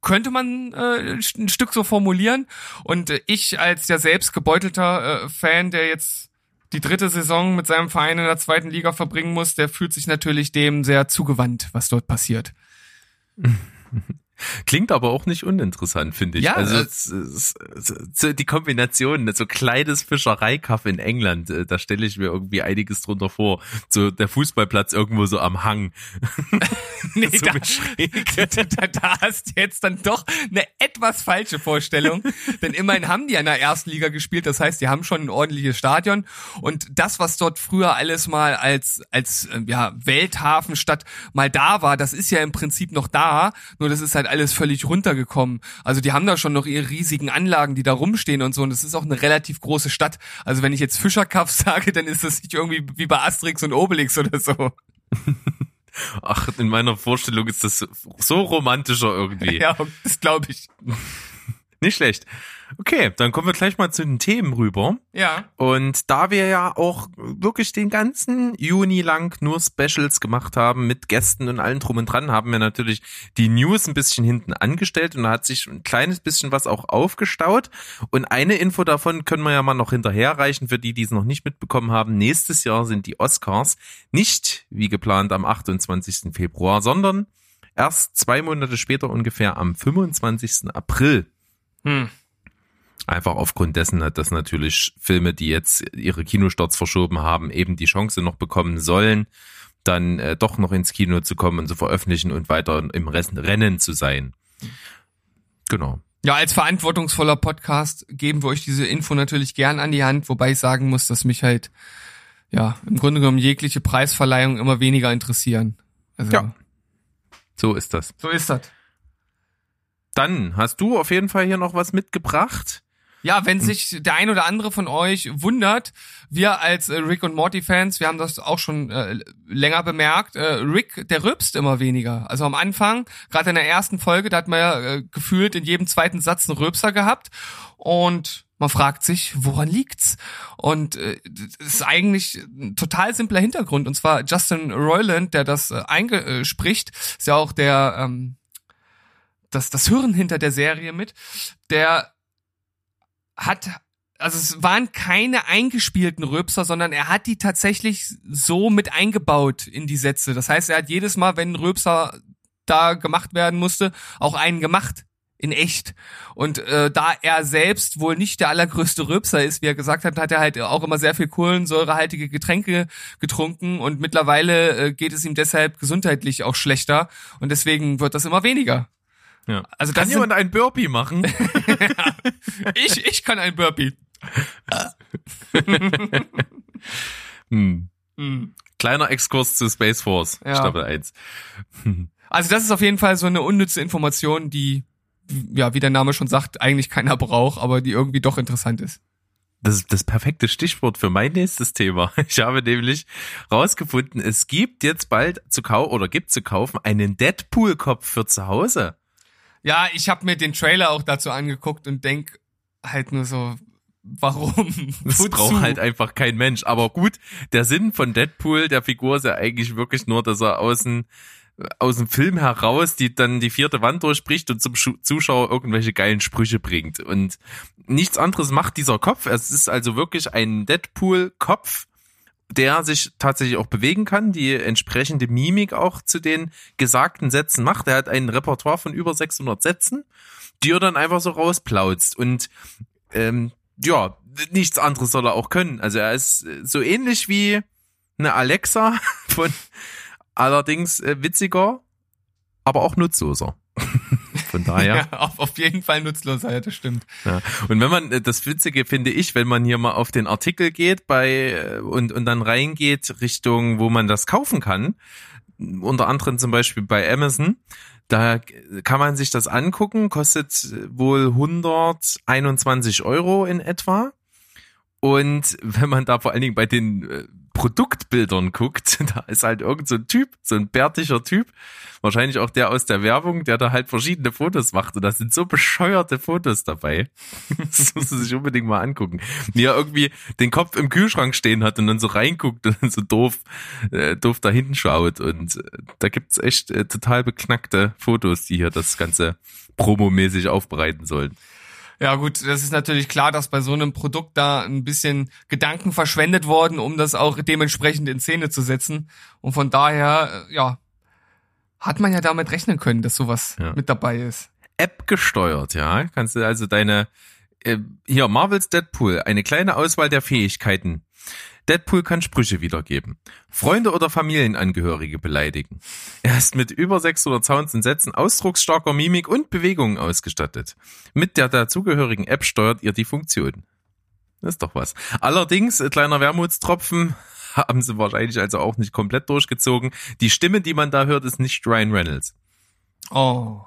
könnte man äh, ein Stück so formulieren. Und äh, ich als ja selbst gebeutelter äh, Fan, der jetzt die dritte Saison mit seinem Verein in der zweiten Liga verbringen muss, der fühlt sich natürlich dem sehr zugewandt, was dort passiert. Klingt aber auch nicht uninteressant, finde ich. Ja, also äh, die Kombination, so kleines Fischereikaff in England, äh, da stelle ich mir irgendwie einiges drunter vor. So der Fußballplatz irgendwo so am Hang. Nee, So da, da, da, hast du jetzt dann doch eine etwas falsche Vorstellung. Denn immerhin haben die in der ersten Liga gespielt. Das heißt, die haben schon ein ordentliches Stadion. Und das, was dort früher alles mal als, als äh, ja, Welthafenstadt mal da war, das ist ja im Prinzip noch da. Nur das ist halt alles völlig runtergekommen. Also die haben da schon noch ihre riesigen Anlagen, die da rumstehen und so. Und es ist auch eine relativ große Stadt. Also wenn ich jetzt Fischerkaff sage, dann ist das nicht irgendwie wie bei Asterix und Obelix oder so. Ach, in meiner Vorstellung ist das so romantischer irgendwie. Ja, das glaube ich. Nicht schlecht. Okay, dann kommen wir gleich mal zu den Themen rüber. Ja. Und da wir ja auch wirklich den ganzen Juni lang nur Specials gemacht haben mit Gästen und allen drum und dran, haben wir natürlich die News ein bisschen hinten angestellt und da hat sich ein kleines bisschen was auch aufgestaut. Und eine Info davon können wir ja mal noch hinterherreichen für die, die es noch nicht mitbekommen haben. Nächstes Jahr sind die Oscars nicht wie geplant am 28. Februar, sondern erst zwei Monate später ungefähr am 25. April. Hm. Einfach aufgrund dessen, dass natürlich Filme, die jetzt ihre Kinostarts verschoben haben, eben die Chance noch bekommen sollen, dann äh, doch noch ins Kino zu kommen und zu veröffentlichen und weiter im Rest Rennen zu sein. Genau. Ja, als verantwortungsvoller Podcast geben wir euch diese Info natürlich gern an die Hand, wobei ich sagen muss, dass mich halt, ja, im Grunde genommen jegliche Preisverleihung immer weniger interessieren. Also, Ja. So ist das. so ist das. Dann hast du auf jeden Fall hier noch was mitgebracht. Ja, wenn sich der ein oder andere von euch wundert, wir als äh, Rick und Morty Fans, wir haben das auch schon äh, länger bemerkt, äh, Rick, der rülpst immer weniger. Also am Anfang, gerade in der ersten Folge, da hat man ja äh, gefühlt in jedem zweiten Satz einen Rülpser gehabt und man fragt sich, woran liegt's? Und äh, das ist eigentlich ein total simpler Hintergrund. Und zwar Justin Roiland, der das äh, eingespricht, ist ja auch der ähm, das, das Hirn hinter der Serie mit, der hat, also es waren keine eingespielten Röpser, sondern er hat die tatsächlich so mit eingebaut in die Sätze. Das heißt, er hat jedes Mal, wenn ein Röpser da gemacht werden musste, auch einen gemacht. In echt. Und äh, da er selbst wohl nicht der allergrößte Röpser ist, wie er gesagt hat, hat er halt auch immer sehr viel kohlensäurehaltige Getränke getrunken und mittlerweile äh, geht es ihm deshalb gesundheitlich auch schlechter und deswegen wird das immer weniger. Ja. Also Kann jemand ein Burpee machen? ich, ich kann ein Burpee. hm. Hm. Kleiner Exkurs zu Space Force, Ja. Staffel 1. Also das ist auf jeden Fall so eine unnütze Information, die, ja, wie der Name schon sagt, eigentlich keiner braucht, aber die irgendwie doch interessant ist. Das ist das perfekte Stichwort für mein nächstes Thema. Ich habe nämlich rausgefunden, es gibt jetzt bald zu kaufen oder gibt zu kaufen einen Deadpool-Kopf für zu Hause. Ja, ich habe mir den Trailer auch dazu angeguckt und denk halt nur so, warum? Das Wozu? braucht halt einfach kein Mensch. Aber gut, der Sinn von Deadpool, der Figur, ist ja eigentlich wirklich nur, dass er außen aus dem Film heraus, die dann die vierte Wand durchbricht und zum Zuschauer irgendwelche geilen Sprüche bringt. Und nichts anderes macht dieser Kopf. Es ist also wirklich ein Deadpool-Kopf, der sich tatsächlich auch bewegen kann, die entsprechende Mimik auch zu den gesagten Sätzen macht. Er hat ein Repertoire von über 600 Sätzen, die er dann einfach so rausplautzt. Und ähm, ja, nichts anderes soll er auch können. Also er ist äh, so ähnlich wie eine Alexa von allerdings äh, witziger, aber auch nutzloser. Von daher. Ja, auf, auf jeden Fall nutzloser, ja, das stimmt. Ja. Und wenn man, äh, das Witzige finde ich, wenn man hier mal auf den Artikel geht bei äh, und, und dann reingeht Richtung, wo man das kaufen kann, unter anderem zum Beispiel bei Amazon, da kann man sich das angucken, kostet wohl 121 Euro in etwa. Und wenn man da vor allen Dingen bei den äh, Produktbildern guckt, da ist halt irgend so ein Typ, so ein bärtiger Typ, wahrscheinlich auch der aus der Werbung, der da halt verschiedene Fotos macht. Und da sind so bescheuerte Fotos dabei. Das muss man sich unbedingt mal angucken. Wie er irgendwie den Kopf im Kühlschrank stehen hat und dann so reinguckt und so doof, äh, doof da hinten schaut. Und äh, da gibt's echt äh, total beknackte Fotos, die hier das Ganze promomäßig aufbereiten sollen. Ja gut, das ist natürlich klar, dass bei so einem Produkt da ein bisschen Gedanken verschwendet worden, um das auch dementsprechend in Szene zu setzen. Und von daher, äh, ja, hat man ja damit rechnen können, dass sowas Ja. mit dabei ist. App gesteuert, ja. Kannst du also deine äh, hier Marvels Deadpool, eine kleine Auswahl der Fähigkeiten. Deadpool kann Sprüche wiedergeben, Freunde oder Familienangehörige beleidigen. Er ist mit über 600 Sounds und Sätzen ausdrucksstarker Mimik und Bewegungen ausgestattet. Mit der dazugehörigen App steuert ihr die Funktion. Das ist doch was. Allerdings, äh, kleiner Wermutstropfen, haben sie wahrscheinlich also auch nicht komplett durchgezogen. Die Stimme, die man da hört, ist nicht Ryan Reynolds. Oh,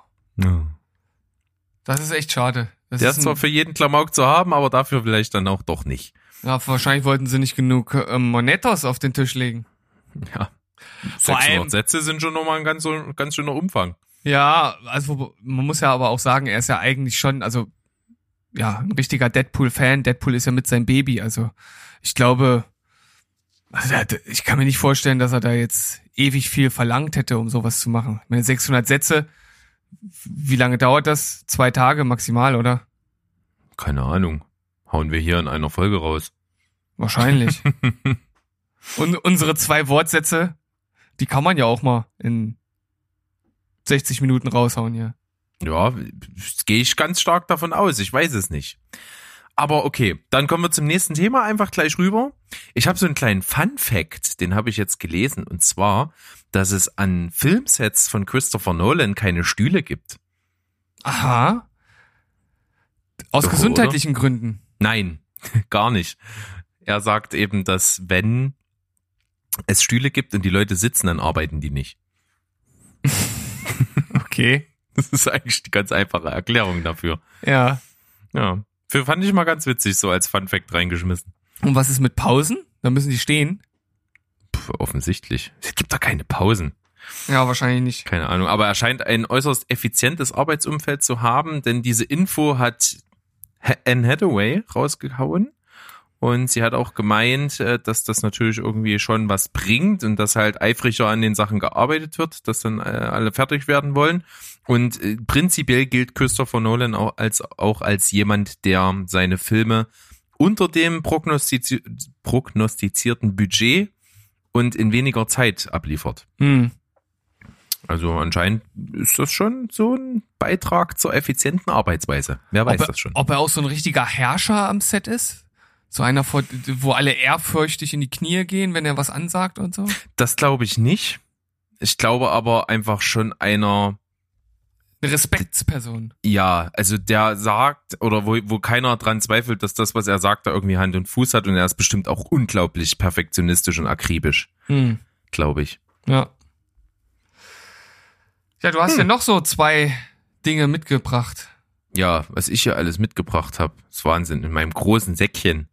das ist echt schade. Das Der ist zwar für jeden Klamauk zu haben, aber dafür vielleicht dann auch doch nicht. Ja, wahrscheinlich wollten sie nicht genug ähm, Monetos auf den Tisch legen. Ja. Vor 600 allem- Sätze sind schon nochmal ein ganz, ganz schöner Umfang. Ja, also man muss ja aber auch sagen, er ist ja eigentlich schon, also ja ein richtiger Deadpool-Fan. Deadpool ist ja mit seinem Baby. Also ich glaube, also ich kann mir nicht vorstellen, dass er da jetzt ewig viel verlangt hätte, um sowas zu machen. Ich meine, 600 Sätze, wie lange dauert das? Zwei Tage maximal, oder? Keine Ahnung. Hauen wir hier in einer Folge raus. Wahrscheinlich. Und unsere zwei Wortsätze, die kann man ja auch mal in 60 Minuten raushauen, ja. Ja, gehe ich ganz stark davon aus. Ich weiß es nicht. Aber okay, dann kommen wir zum nächsten Thema einfach gleich rüber. Ich habe so einen kleinen Fun Fact, den habe ich jetzt gelesen. Und zwar, dass es an Filmsets von Christopher Nolan keine Stühle gibt. Aha. Aus Doch, gesundheitlichen Gründen. Nein, gar nicht. Er sagt eben, dass wenn es Stühle gibt und die Leute sitzen, dann arbeiten die nicht. Okay. Das ist eigentlich die ganz einfache Erklärung dafür. Ja. Ja. Für fand ich mal ganz witzig, so als Fun Fact reingeschmissen. Und was ist mit Pausen? Da müssen die stehen. Puh, offensichtlich. Es gibt da keine Pausen. Ja, wahrscheinlich nicht. Keine Ahnung. Aber er scheint ein äußerst effizientes Arbeitsumfeld zu haben, denn diese Info hat Ha- Anne Hathaway rausgehauen. Und sie hat auch gemeint, äh, dass das natürlich irgendwie schon was bringt und dass halt eifriger an den Sachen gearbeitet wird, dass dann äh, alle fertig werden wollen. Und äh, prinzipiell gilt Christopher Nolan auch als, auch als jemand, der seine Filme unter dem prognostizi prognostizierten Budget und in weniger Zeit abliefert. Hm. Also anscheinend ist das schon so ein Beitrag zur effizienten Arbeitsweise. Wer weiß er, das schon. ob er auch so ein richtiger Herrscher am Set ist? So einer, vor- wo alle ehrfürchtig in die Knie gehen, wenn er was ansagt und so? Das glaube ich nicht. Ich glaube aber einfach schon einer, Eine Respektsperson. ja, also der sagt oder wo, wo keiner dran zweifelt, dass das, was er sagt, da irgendwie Hand und Fuß hat und er ist bestimmt auch unglaublich perfektionistisch und akribisch, Hm. glaube ich. Ja. Ja, du hast ja noch so zwei Dinge mitgebracht. Ja, was ich hier alles mitgebracht habe, ist Wahnsinn, in meinem großen Säckchen.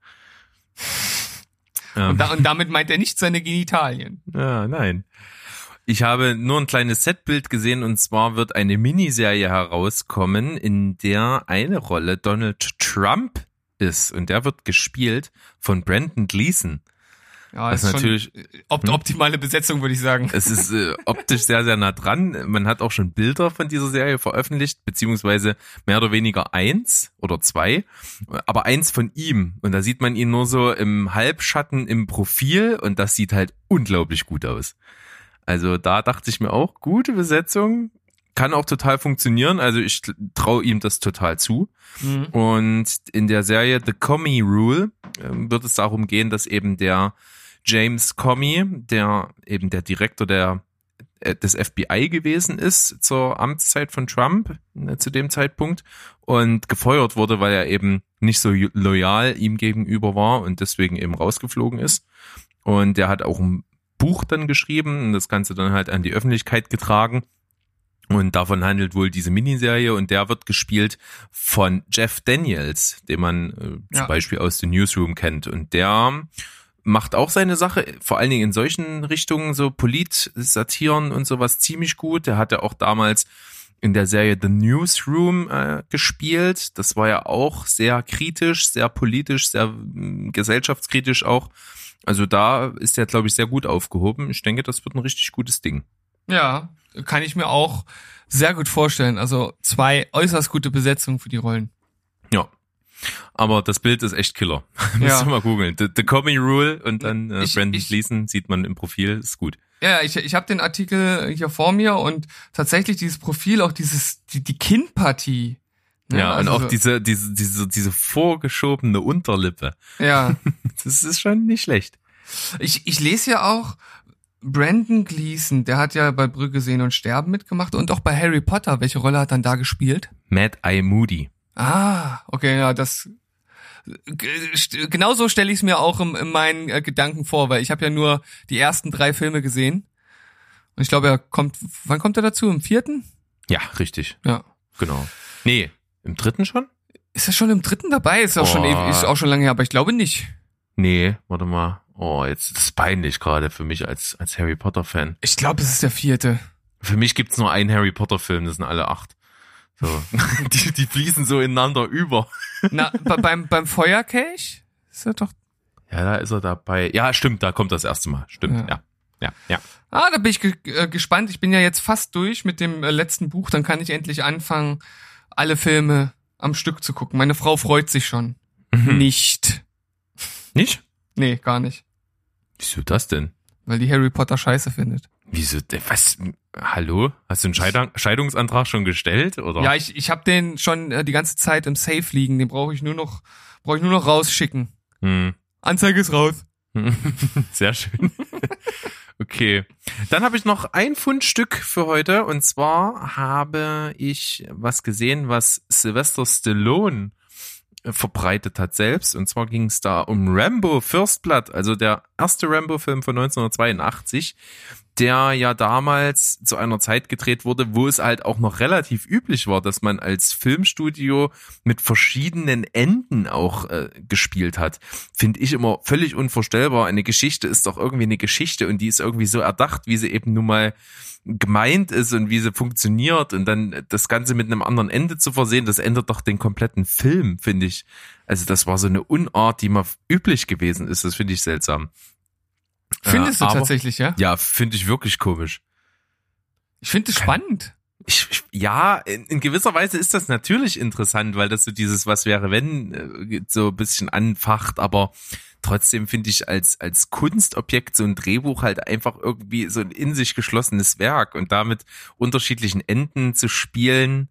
Ähm. Und, da, und damit meint er nicht seine Genitalien. Ja, nein. Ich habe nur ein kleines Setbild gesehen und zwar wird eine Miniserie herauskommen, in der eine Rolle Donald Trump ist und der wird gespielt von Brandon Gleason. Ja, Das ist natürlich, opt optimale Besetzung, würde ich sagen. es ist äh, optisch sehr, sehr nah dran. Man hat auch schon Bilder von dieser Serie veröffentlicht, beziehungsweise mehr oder weniger eins oder zwei, aber eins von ihm. Und da sieht man ihn nur so im Halbschatten im Profil und das sieht halt unglaublich gut aus. Also da dachte ich mir auch, gute Besetzung, kann auch total funktionieren. Also ich traue ihm das total zu. Mhm. Und in der Serie The Comey Rule ähm, wird es darum gehen, dass eben der James Comey, der eben der Direktor der äh, des FBI gewesen ist zur Amtszeit von Trump äh, zu dem Zeitpunkt und gefeuert wurde, weil er eben nicht so loyal ihm gegenüber war und deswegen eben rausgeflogen ist. Und der hat auch ein Buch dann geschrieben und das Ganze dann halt an die Öffentlichkeit getragen. Und davon handelt wohl diese Miniserie und der wird gespielt von Jeff Daniels, den man äh, zum Ja. Beispiel aus The Newsroom kennt. Und der macht auch seine Sache, vor allen Dingen in solchen Richtungen, so Polit-Satiren und sowas ziemlich gut. Der hatte auch damals in der Serie The Newsroom äh, gespielt. Das war ja auch sehr kritisch, sehr politisch, sehr mm, gesellschaftskritisch auch. Also da ist er, glaube ich, sehr gut aufgehoben. Ich denke, das wird ein richtig gutes Ding. Ja, kann ich mir auch sehr gut vorstellen. Also zwei äußerst gute Besetzungen für die Rollen. Ja. Aber das Bild ist echt Killer. Ja. Müsst ihr mal googeln. The, the Comey Rule und dann äh, Ich- Brandon ich- Gleason sieht man im Profil, ist gut. Ja, ich, ich habe den Artikel hier vor mir und tatsächlich dieses Profil, auch dieses, die, die Kinnpartie. ne, Ja, und also auch so- diese, diese, diese, diese vorgeschobene Unterlippe. Ja, Das ist schon nicht schlecht. ich, ich lese ja auch, Brandon Gleason, der hat ja bei Brücke sehen und sterben mitgemacht und auch bei Harry Potter. Welche Rolle hat dann da gespielt? Mad Eye Moody. Ah, okay, ja, das genauso stelle ich es mir auch in, in meinen äh, Gedanken vor, weil ich habe ja nur die ersten drei Filme gesehen. Und ich glaube, er kommt, wann kommt er dazu? Im vierten? Ja, richtig. Ja. Genau. Nee, im dritten schon? Ist er schon im dritten dabei? Ist auch schon Oh. ist auch schon lange her, aber ich glaube nicht. Nee, warte mal. Oh, jetzt ist es peinlich gerade für mich als, als Harry Potter Fan. Ich glaube, es ist der vierte. Für mich gibt's nur einen Harry Potter Film, das sind alle acht. So. Die, die fließen so ineinander über. Na, be- beim, beim Feuerkelch ist er doch. Ja, da ist er dabei. Ja, stimmt, da kommt das erste Mal. Stimmt, ja. Ja, ja. Ah, da bin ich ge äh, gespannt. Ich bin ja jetzt fast durch mit dem äh, letzten Buch. Dann kann ich endlich anfangen, alle Filme am Stück zu gucken. Meine Frau freut sich schon. Mhm. Nicht. Nicht? Nee, gar nicht. Wieso das denn? Weil die Harry Potter scheiße findet. Wieso? Was? Hallo? Hast du einen Scheidung, Scheidungsantrag schon gestellt? Oder? Ja, ich, ich habe den schon äh, die ganze Zeit im Safe liegen. Den brauche ich nur noch, brauche ich nur noch rausschicken. Hm. Anzeige ist raus. Sehr schön. Okay. Dann habe ich noch ein Fundstück für heute. Und zwar habe ich was gesehen, was Sylvester Stallone äh, verbreitet hat selbst. Und zwar ging es da um Rambo First Blood, also der erste Rambo-Film von 1982, der ja damals zu einer Zeit gedreht wurde, wo es halt auch noch relativ üblich war, dass man als Filmstudio mit verschiedenen Enden auch äh, gespielt hat. Finde ich immer völlig unvorstellbar. Eine Geschichte ist doch irgendwie eine Geschichte und die ist irgendwie so erdacht, wie sie eben nun mal gemeint ist und wie sie funktioniert und dann das Ganze mit einem anderen Ende zu versehen, das ändert doch den kompletten Film, finde ich. Also das war so eine Unart, die mal üblich gewesen ist. Das finde ich seltsam. Findest Äh, du aber- tatsächlich, ja? Ja, finde ich wirklich komisch. Ich finde es spannend. Ich, ich, ja, in, in gewisser Weise ist das natürlich interessant, weil das so dieses Was wäre wenn äh, so ein bisschen anfacht, aber trotzdem finde ich als, als Kunstobjekt so ein Drehbuch halt einfach irgendwie so ein in sich geschlossenes Werk und damit unterschiedlichen Enden zu spielen,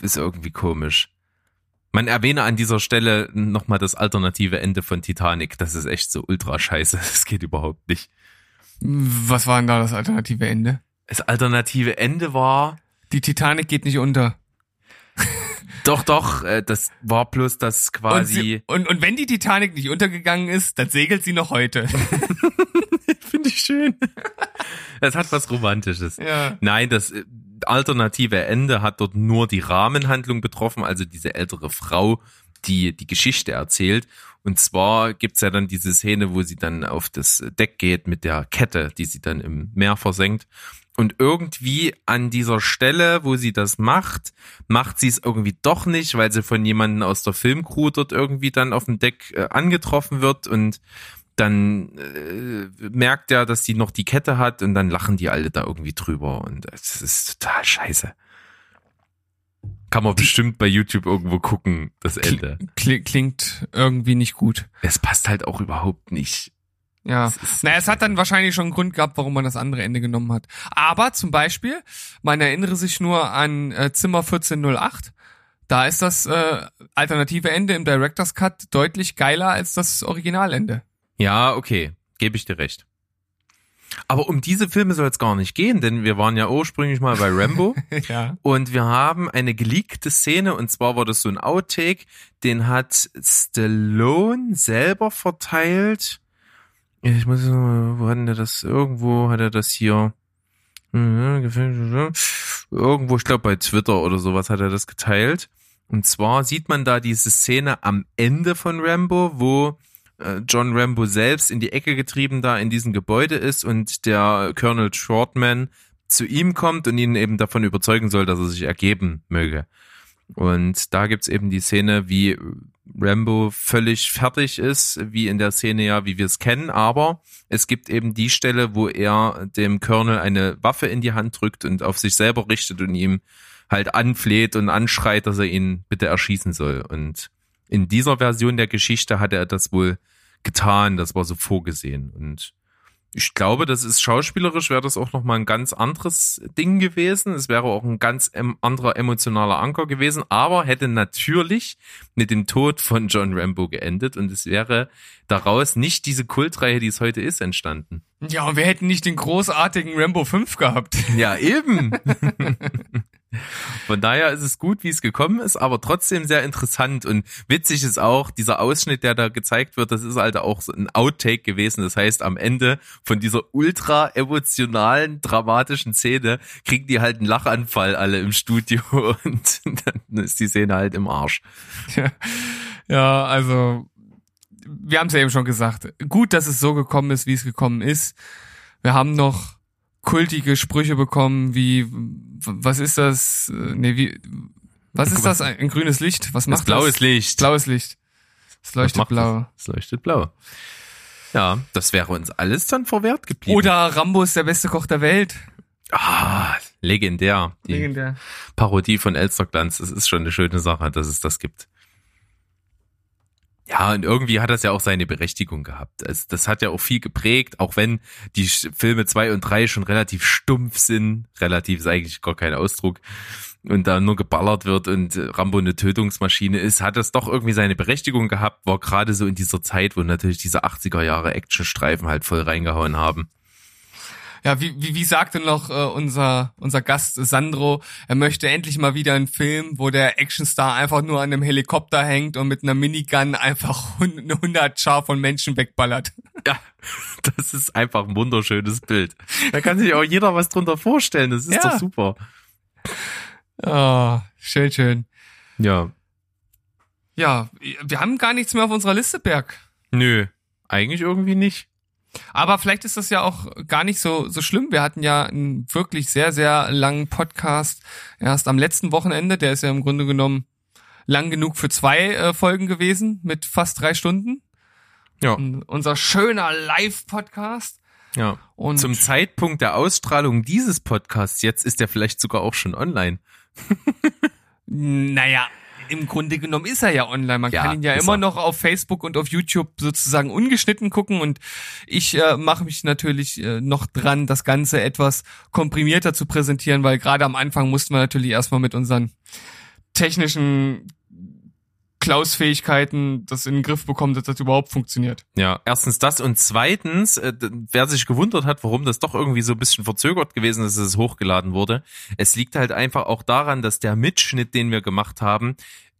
ist irgendwie komisch. Man erwähne an dieser Stelle nochmal das alternative Ende von Titanic. Das ist echt so ultra scheiße. Das geht überhaupt nicht. Was war denn da das alternative Ende? Das alternative Ende war, Die Titanic geht nicht unter. Doch, doch, äh, das war bloß das Und, quasi. sie, und, und wenn die Titanic nicht untergegangen ist, dann segelt sie noch heute. Finde ich schön. Es hat was Romantisches. ja. Nein, das alternative Ende hat dort nur die Rahmenhandlung betroffen, also diese ältere Frau, die die Geschichte erzählt. Und zwar gibt's ja dann diese Szene, wo sie dann auf das Deck geht mit der Kette, die sie dann im Meer versenkt. Und irgendwie an dieser Stelle, wo sie das macht, macht sie es irgendwie doch nicht, weil sie von jemandem aus der Filmcrew dort irgendwie dann auf dem Deck äh, angetroffen wird und dann äh, merkt er, dass die noch die Kette hat und dann lachen die alle da irgendwie drüber und das ist total scheiße. Kann man bestimmt bei YouTube irgendwo gucken, das Ende. Kli- Klingt irgendwie nicht gut. Es passt halt auch überhaupt nicht. Ja. Es Naja, es hat dann wahrscheinlich schon einen Grund gehabt, warum man das andere Ende genommen hat. Aber zum Beispiel, man erinnere sich nur an äh, Zimmer 1408. Da ist das äh, alternative Ende im Director's Cut deutlich geiler als das Originalende. Ja, okay, gebe ich dir recht. Aber um diese Filme soll es gar nicht gehen, denn wir waren ja ursprünglich mal bei Rambo. ja. Und wir haben eine geleakte Szene, und zwar war das so ein Outtake, den hat Stallone selber verteilt. Ich muss, wo hat denn der das? Irgendwo hat er das hier. Mhm, gefällt- Irgendwo, ich glaube bei Twitter oder sowas hat er das geteilt. Und zwar sieht man da diese Szene am Ende von Rambo, wo John Rambo selbst in die Ecke getrieben da in diesem Gebäude ist und der Colonel Shortman zu ihm kommt und ihn eben davon überzeugen soll, dass er sich ergeben möge. Und da gibt's eben die Szene, wie Rambo völlig fertig ist, wie in der Szene ja, wie wir es kennen, aber es gibt eben die Stelle, wo er dem Colonel eine Waffe in die Hand drückt und auf sich selber richtet und ihm halt anfleht und anschreit, dass er ihn bitte erschießen soll. Und in dieser Version der Geschichte hatte er das wohl getan, das war so vorgesehen. Und ich glaube, das ist schauspielerisch, wäre das auch nochmal ein ganz anderes Ding gewesen. Es wäre auch ein ganz anderer emotionaler Anker gewesen, aber hätte natürlich mit dem Tod von John Rambo geendet und es wäre daraus nicht diese Kultreihe, die es heute ist, entstanden. Ja, und wir hätten nicht den großartigen Rambo 5 gehabt. Ja, eben. Von daher ist es gut, wie es gekommen ist, aber trotzdem sehr interessant und witzig ist auch, dieser Ausschnitt, der da gezeigt wird, das ist halt auch so ein Outtake gewesen. Das heißt, am Ende von dieser ultra emotionalen, dramatischen Szene kriegen die halt einen Lachanfall alle im Studio und dann ist die Szene halt im Arsch. Ja, ja also wir haben es ja eben schon gesagt. Gut, dass es so gekommen ist, wie es gekommen ist. Wir haben noch kultige Sprüche bekommen, wie was ist das? äh, Nee, wie was ist das? Ein, grünes Licht? Was macht Das blaues Licht. Blaues Licht. Es leuchtet blau. Das? Es leuchtet blau. Ja, das wäre uns alles dann verwehrt geblieben. Oder Rambo ist der beste Koch der Welt. Ah, legendär. Die Legendär. Parodie von Elsterglanz. Das ist schon eine schöne Sache, dass es das gibt. Ja, und irgendwie hat das ja auch seine Berechtigung gehabt. Es, das hat ja auch viel geprägt, auch wenn die Filme zwei und drei schon relativ stumpf sind. Relativ ist eigentlich gar kein Ausdruck. Und da nur geballert wird und Rambo eine Tötungsmaschine ist, hat das doch irgendwie seine Berechtigung gehabt. War gerade so in dieser Zeit, wo natürlich diese 80er Jahre Actionstreifen halt voll reingehauen haben. Ja, wie, wie, wie sagte noch äh, unser, unser Gast Sandro, er möchte endlich mal wieder einen Film, wo der Actionstar einfach nur an einem Helikopter hängt und mit einer Minigun einfach eine 100 Schar von Menschen wegballert. Ja, das ist einfach ein wunderschönes Bild. Da kann sich auch jeder was drunter vorstellen. Das ist Ja. doch super. Oh, schön, schön. Ja. Ja, wir haben gar nichts mehr auf unserer Liste, Berg. Nö, eigentlich irgendwie nicht. Aber vielleicht ist das ja auch gar nicht so, so schlimm. Wir hatten ja einen wirklich sehr, sehr langen Podcast erst am letzten Wochenende. Der ist ja im Grunde genommen lang genug für zwei äh, Folgen gewesen mit fast drei Stunden. Ja. Und unser schöner Live-Podcast. Ja. Und Zum Zeitpunkt der Ausstrahlung dieses Podcasts jetzt ist der vielleicht sogar auch schon online. naja, im Grunde genommen ist er ja online. Man Ja, kann ihn ja immer er. noch auf Facebook und auf YouTube sozusagen ungeschnitten gucken. Und ich äh, mache mich natürlich äh, noch dran, das Ganze etwas komprimierter zu präsentieren, weil gerade am Anfang mussten wir natürlich erstmal mit unseren technischen Klaus-Fähigkeiten das in den Griff bekommen, dass das überhaupt funktioniert. Ja, erstens das und zweitens, äh, wer sich gewundert hat, warum das doch irgendwie so ein bisschen verzögert gewesen ist, dass es hochgeladen wurde, es liegt halt einfach auch daran, dass der Mitschnitt, den wir gemacht haben,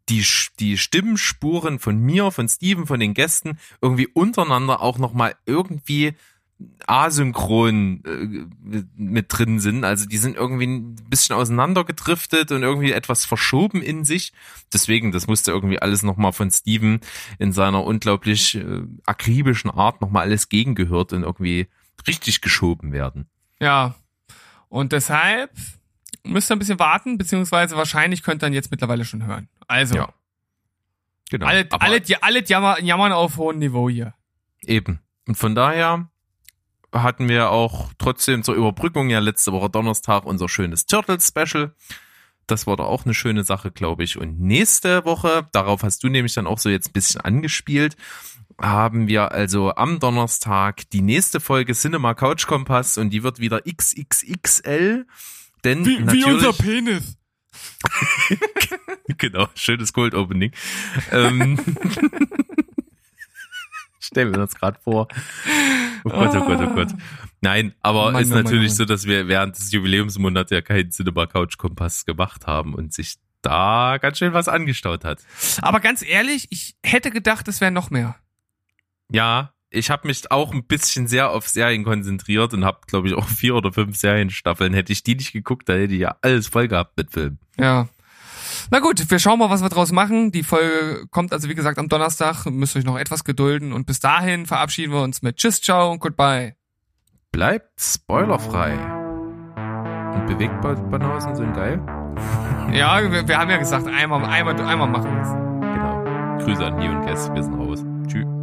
die, die Stimmspuren von mir, von Steven, von den Gästen irgendwie untereinander auch nochmal irgendwie asynchron äh, mit drin sind. Also die sind irgendwie ein bisschen auseinandergedriftet und irgendwie etwas verschoben in sich. Deswegen, das musste irgendwie alles nochmal von Steven in seiner unglaublich äh, akribischen Art nochmal alles gegengehört und irgendwie richtig geschoben werden. Ja. Und deshalb müsst ihr ein bisschen warten, beziehungsweise wahrscheinlich könnt ihr dann jetzt mittlerweile schon hören. Also, Ja. Genau. alle, alle, alle jammer, jammern auf hohem Niveau hier. eben. Und von daher hatten wir auch trotzdem zur Überbrückung ja letzte Woche Donnerstag unser schönes Turtles-Special. Das war doch auch eine schöne Sache, glaube ich. Und nächste Woche, darauf hast du nämlich dann auch so jetzt ein bisschen angespielt, haben wir also am Donnerstag die nächste Folge Cinema Couch Kompass und die wird wieder XXXL. Denn natürlich, Penis. genau, schönes Cold Opening. ähm, Stell mir das gerade vor. Oh Gott, oh Gott, oh Gott. Nein, aber Mann, ist oh Mann, natürlich oh so, dass wir während des Jubiläumsmonats ja keinen Cinema Couch Kompass gemacht haben und sich da ganz schön was angestaut hat. Aber ganz ehrlich, ich hätte gedacht, es wäre noch mehr. Ja, ich habe mich auch ein bisschen sehr auf Serien konzentriert und habe, glaube ich, auch vier oder fünf Serienstaffeln. Hätte ich die nicht geguckt, da hätte ich ja alles voll gehabt mit Filmen. Ja. Na gut, wir schauen mal, was wir draus machen. Die Folge kommt also, wie gesagt, am Donnerstag. Müsst euch noch etwas gedulden. Und bis dahin verabschieden wir uns mit Tschüss, ciao und goodbye. Bleibt spoilerfrei. Und Bewegtbanausen sind geil. Ja, wir, wir haben ja gesagt, einmal, einmal, einmal machen wir es. Genau. Grüße an die und Guess. Wir sind raus. Tschüss.